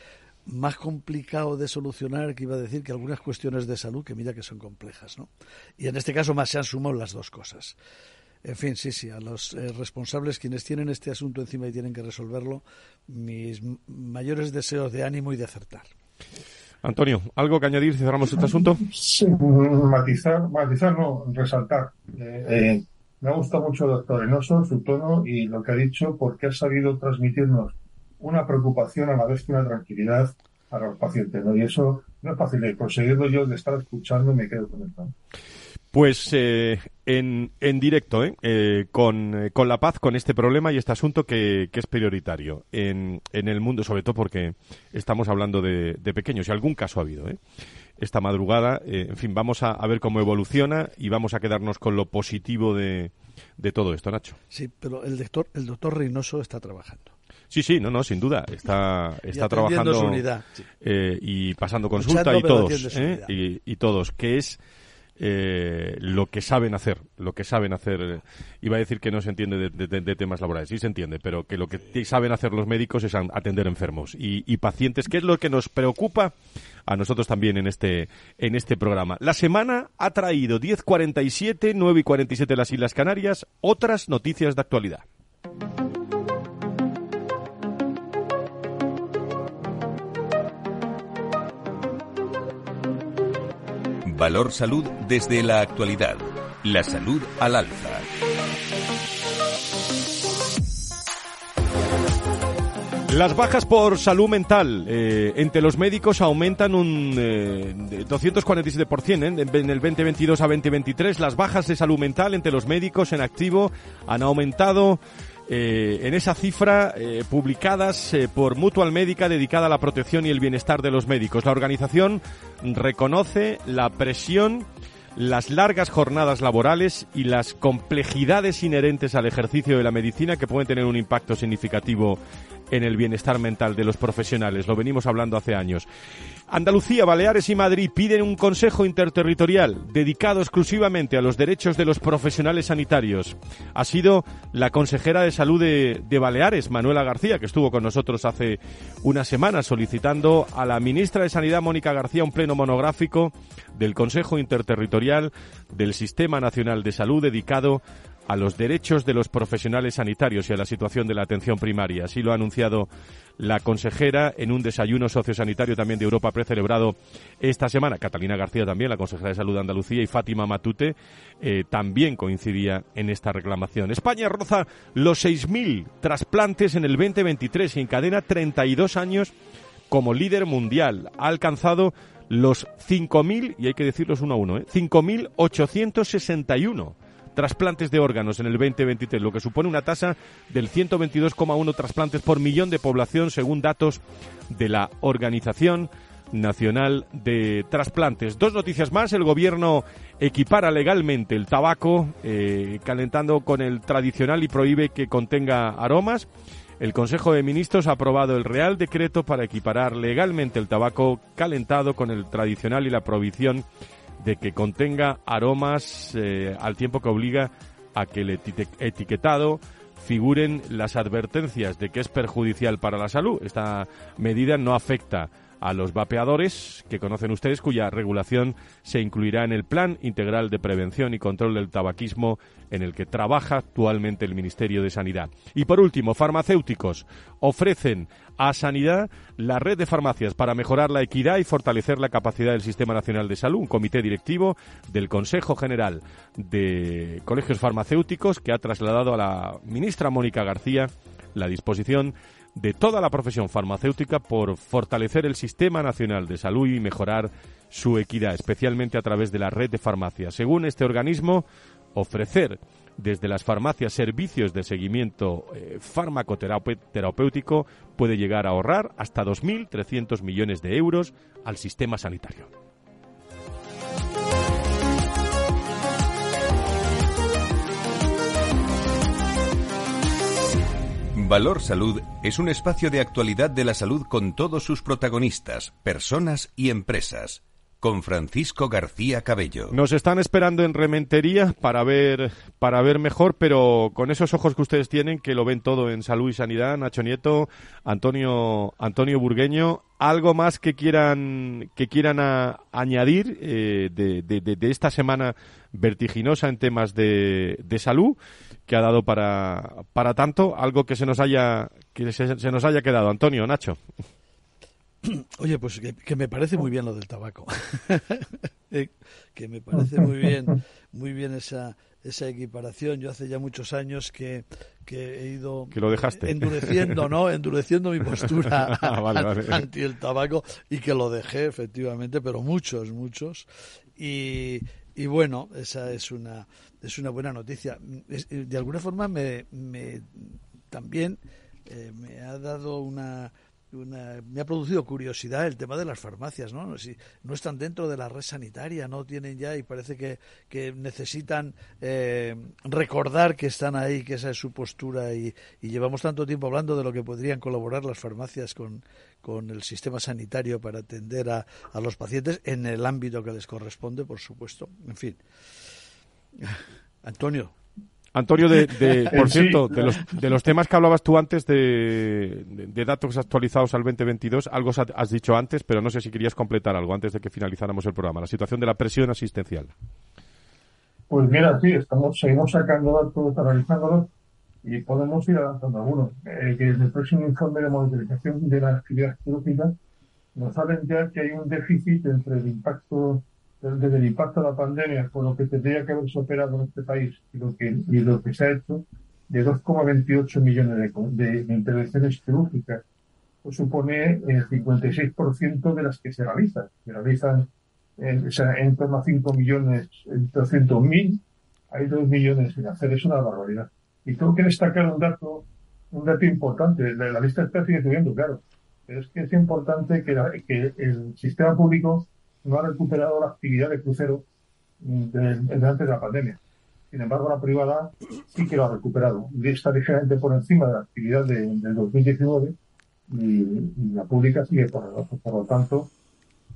más complicado de solucionar que iba a decir que algunas cuestiones de salud que mira que son complejas, ¿no? Y en este caso más se han sumado las dos cosas. En fin, sí, sí, a los eh, responsables quienes tienen este asunto encima y tienen que resolverlo, mis mayores deseos de ánimo y de acertar. Antonio, ¿algo que añadir si cerramos este asunto? Sí, matizar, matizar no, resaltar. Eh, eh, me ha gustado mucho, doctor Enoso, su tono y lo que ha dicho, porque ha sabido transmitirnos una preocupación a la vez que una tranquilidad para los pacientes, ¿no? Y eso no es fácil de conseguirlo yo de estar escuchando y me quedo con esto. Pues eh, en, en directo, ¿eh? eh con, eh, con, la paz, con este problema y este asunto que, que es prioritario en, en, el mundo, sobre todo porque estamos hablando de, de pequeños y algún caso ha habido. ¿eh? Esta madrugada, en fin, vamos a, a, ver cómo evoluciona y vamos a quedarnos con lo positivo de, de todo esto, Nacho. Sí, pero el doctor, el doctor Reynoso está trabajando. Sí, sí, no, no, sin duda. Está, está trabajando su unidad, eh, y pasando consulta y todos, ¿eh? y, y, todos, que es eh, lo que saben hacer, lo que saben hacer. Iba a decir que no se entiende de, temas laborales, sí se entiende, pero que lo que saben hacer los médicos es atender enfermos y, y, pacientes, que es lo que nos preocupa a nosotros también en este en este programa. La semana ha traído 10.47, 9 y 47 las Islas Canarias, otras noticias de actualidad. Valor Salud desde la actualidad. La salud al alza. Las bajas por salud mental eh, entre los médicos aumentan un eh, 247% ¿eh? en el 2022 a 2023. Las bajas de salud mental entre los médicos en activo han aumentado eh, en esa cifra eh, publicadas eh, por Mutual Médica dedicada a la protección y el bienestar de los médicos. La organización reconoce la presión, las largas jornadas laborales y las complejidades inherentes al ejercicio de la medicina que pueden tener un impacto significativo en el bienestar mental de los profesionales. Lo venimos hablando hace años. Andalucía, Baleares y Madrid piden un Consejo Interterritorial dedicado exclusivamente a los derechos de los profesionales sanitarios. Ha sido la consejera de salud de, Baleares, Manuela García, que estuvo con nosotros hace una semana solicitando a la ministra de Sanidad, Mónica García, un pleno monográfico del Consejo Interterritorial del Sistema Nacional de Salud dedicado a los derechos de los profesionales sanitarios y a la situación de la atención primaria. Así lo ha anunciado la consejera en un desayuno sociosanitario también de Europa precelebrado esta semana. Catalina García también, la consejera de Salud de Andalucía, y Fátima Matute eh, también coincidía en esta reclamación. España roza los 6.000 trasplantes en el 2023 y encadena 32 años como líder mundial. Ha alcanzado los 5.000, y hay que decirlos uno a uno, ¿eh? 5.861 trasplantes de órganos en el 2023, lo que supone una tasa del 122,1 trasplantes por millón de población, según datos de la Organización Nacional de Trasplantes. Dos noticias más. El gobierno equipara legalmente el tabaco, eh, calentando con el tradicional y prohíbe que contenga aromas. El Consejo de Ministros ha aprobado el Real Decreto para equiparar legalmente el tabaco calentado con el tradicional y la prohibición de que contenga aromas eh, al tiempo que obliga a que el etiquetado figuren las advertencias de que es perjudicial para la salud. Esta medida no afecta a los vapeadores, que conocen ustedes, cuya regulación se incluirá en el Plan Integral de Prevención y Control del Tabaquismo en el que trabaja actualmente el Ministerio de Sanidad. Y por último, farmacéuticos ofrecen a Sanidad la red de farmacias para mejorar la equidad y fortalecer la capacidad del Sistema Nacional de Salud, un comité directivo del Consejo General de Colegios Farmacéuticos que ha trasladado a la ministra Mónica García la disposición de toda la profesión farmacéutica por fortalecer el Sistema Nacional de Salud y mejorar su equidad, especialmente a través de la red de farmacias. Según este organismo, ofrecer desde las farmacias servicios de seguimiento eh, farmacoterapéutico puede llegar a ahorrar hasta 2.300 millones de euros al sistema sanitario. Valor Salud es un espacio de actualidad de la salud con todos sus protagonistas, personas y empresas. Con Francisco García Cabello. Nos están esperando en Rementería para ver, para ver mejor, pero con esos ojos que ustedes tienen, que lo ven todo en salud y sanidad, Nacho Nieto, Antonio, Antonio Burgueño, algo más que quieran, que quieran añadir eh, de, de, esta semana vertiginosa en temas de, de salud que ha dado para, para tanto, algo que se nos haya que se, se nos haya quedado. Antonio, Nacho. Oye, pues que, me parece muy bien lo del tabaco. Eh, que me parece muy bien, muy bien esa, esa equiparación. Yo hace ya muchos años que, que he ido que lo dejaste. endureciendo, ¿no? Endureciendo mi postura ah, anti el tabaco y que lo dejé, efectivamente, pero muchos, muchos. Y, y bueno, esa es una, es una buena noticia. de alguna forma me, me también eh, me ha dado una, me ha producido curiosidad el tema de las farmacias, ¿no? Si no están dentro de la red sanitaria, no tienen ya y parece que, que necesitan eh, recordar que están ahí, que esa es su postura y, y, llevamos tanto tiempo hablando de lo que podrían colaborar las farmacias con, con el sistema sanitario para atender a, a los pacientes en el ámbito que les corresponde, por supuesto. En fin. Antonio, Antonio, de, por cierto, de los, de los temas que hablabas tú antes de, de, datos actualizados al 2022, algo has dicho antes, pero no sé si querías completar algo antes de que finalizáramos el programa. La situación de la presión asistencial. Pues mira, sí, estamos, seguimos sacando datos, analizándolos y podemos ir avanzando algunos. Eh, que el próximo informe de monitorización de la actividad quirúrgica nos sale ya que hay un déficit entre el impacto desde el impacto de la pandemia con lo que tendría que haberse operado en este país y lo que, y lo que se ha hecho, de 2,28 millones de, de, intervenciones quirúrgicas, pues supone el 56% de las que se realizan. Se realizan en, o sea, en torno a 5 millones, en 200 mil, hay 2 millones sin hacer, es una barbaridad. Y tengo que destacar un dato, un dato importante, la, la lista está sigue subiendo, claro, pero es que es importante que, que el sistema público no ha recuperado la actividad de crucero desde antes de la pandemia. Sin embargo, la privada sí que lo ha recuperado. Está ligeramente por encima de la actividad del 2019 y, la pública sigue por debajo. Por lo tanto,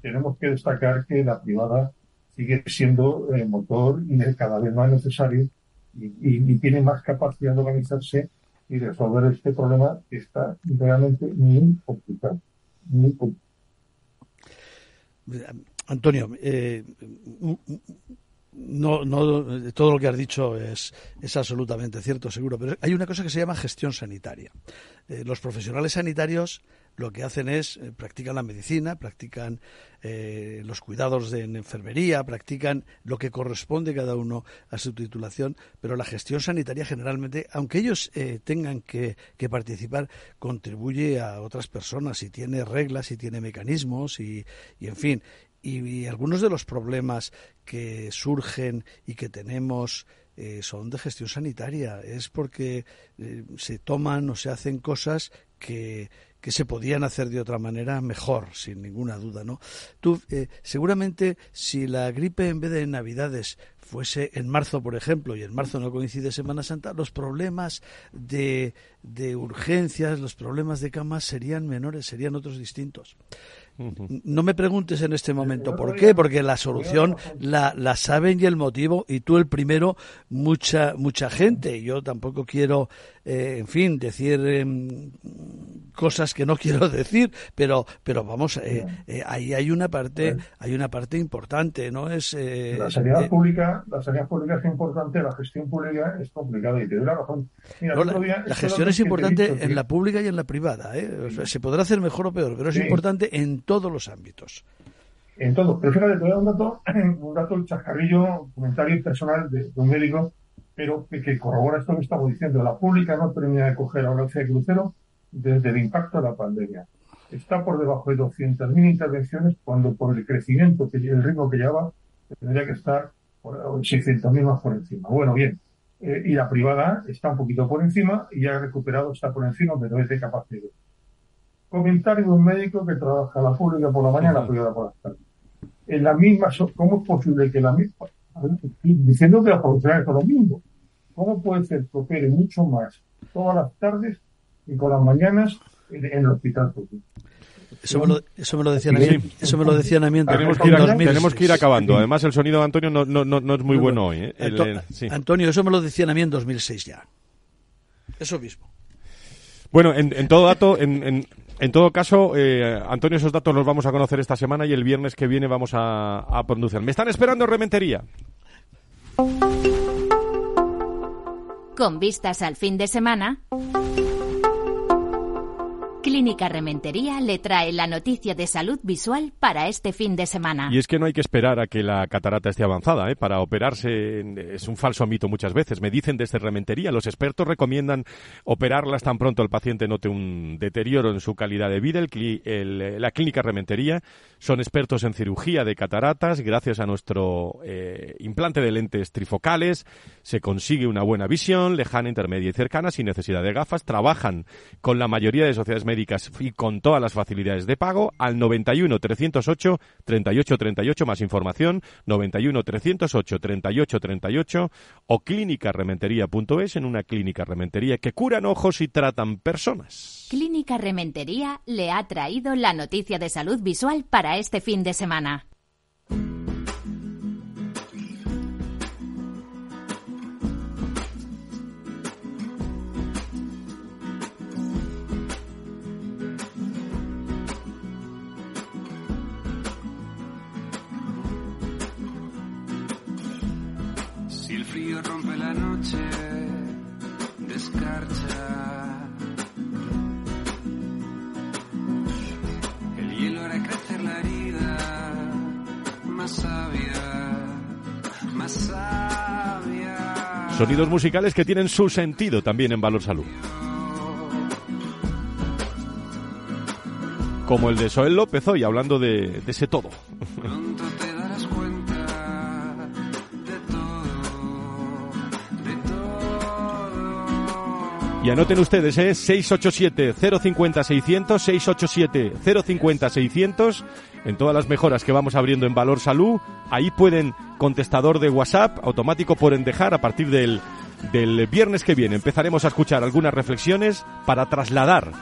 tenemos que destacar que la privada sigue siendo el motor y cada vez más necesario y, tiene más capacidad de organizarse y resolver este problema que está realmente muy complicado. Muy complicado. Antonio, eh, no, no, todo lo que has dicho es, absolutamente cierto, seguro, pero hay una cosa que se llama gestión sanitaria. Eh, los profesionales sanitarios lo que hacen es eh, practican la medicina, practican eh, los cuidados de enfermería, practican lo que corresponde cada uno a su titulación, pero la gestión sanitaria generalmente, aunque ellos tengan que, que, participar, contribuye a otras personas y tiene reglas y tiene mecanismos y, y en fin, y, algunos de los problemas que surgen y que tenemos eh, son de gestión sanitaria, es porque eh, se toman o se hacen cosas que, que se podían hacer de otra manera mejor, sin ninguna duda, ¿no? Tú, eh, seguramente, si la gripe en vez de en Navidades fuese en marzo, por ejemplo, y en marzo no coincide Semana Santa, los problemas de, de urgencias, los problemas de camas serían menores, serían otros distintos. No me preguntes en este momento por qué, porque la solución la, la saben y el motivo, y tú el primero, mucha mucha gente. Yo tampoco quiero, eh, en fin, decir em, cosas que no quiero decir, pero pero vamos, eh, eh, ahí hay una parte hay una parte importante, no es la sanidad pública, la sanidad pública es importante, la gestión pública es complicada y te doy la razón. la, gestión es importante en la pública y en la privada, se podrá hacer mejor o peor, pero es importante en todos los ámbitos. En todo. Pero fíjate, te voy a dar un dato, un dato, el chascarrillo, comentario personal de, un médico, pero que, corrobora esto que estamos diciendo. La pública no termina de coger a la de crucero desde el impacto de la pandemia. Está por debajo de 200.000 intervenciones cuando por el crecimiento, que el ritmo que lleva, tendría que estar por 600.000 más por encima. Bueno, bien. Eh, y la privada está un poquito por encima y ya ha recuperado, está por encima, pero es de capacidad comentario de un médico que trabaja la pública por la mañana, la privada por las tardes. En la misma, ¿cómo es posible que la misma, diciendo que la producción es lo mismo, ¿cómo puede ser que opere mucho más todas las tardes y con las mañanas en, el hospital público? Eso me, lo, eso me lo decían a mí, eso me lo decían a mí en tenemos que, ir, tenemos que ir acabando. Además, el sonido de Antonio no, no, no, es muy bueno hoy. ¿eh? Antonio, eso me lo decían a mí en 2006 ya. Eso mismo. Bueno, en, en todo dato, en, en, en todo caso, eh, Antonio, esos datos los vamos a conocer esta semana y el viernes que viene vamos a, a producir. ¿Me están esperando en Rementería? Con vistas al fin de semana. Clínica Rementería le trae la noticia de salud visual para este fin de semana. Y es que no hay que esperar a que la catarata esté avanzada, ¿eh? Para operarse es un falso mito muchas veces. Me dicen desde Rementería, los expertos recomiendan operarlas tan pronto el paciente note un deterioro en su calidad de vida. La Clínica Rementería son expertos en cirugía de cataratas. Gracias a nuestro eh, implante de lentes trifocales se consigue una buena visión, lejana, intermedia y cercana, sin necesidad de gafas. Trabajan con la mayoría de sociedades médicas y con todas las facilidades de pago al 91 308 38 38 más información 91 308 38 38 o clínicarementería.es en una clínica rementería que curan ojos y tratan personas. Clínica Rementería le ha traído la noticia de salud visual para este fin de semana. Rompe la noche, descarcha. El hielo hará crecer la herida, más sabia, más sabia. Sonidos musicales que tienen su sentido también en Valor Salud. Como el de Soel López hoy, hablando de, de ese todo. Y anoten ustedes, ¿eh? 687-050-600, 687-050-600, en todas las mejoras que vamos abriendo en Valor Salud. Ahí pueden, contestador de WhatsApp, automático pueden dejar a partir del, del viernes que viene. Empezaremos a escuchar algunas reflexiones para trasladar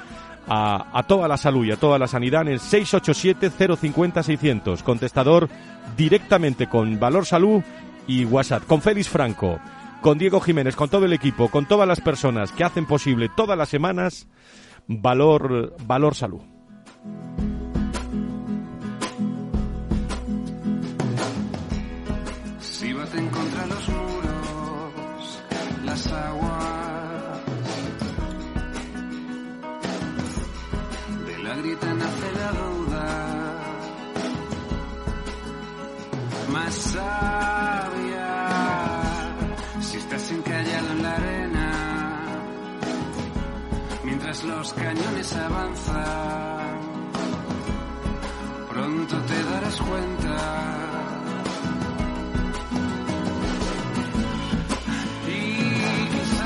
a, a, toda la salud y a toda la sanidad en el 687-050-600. Contestador directamente con Valor Salud y WhatsApp. Con Félix Franco con Diego Jiménez, con todo el equipo, con todas las personas que hacen posible todas las semanas Valor, valor Salud. los cañones avanzan. Pronto te darás cuenta. Y quizá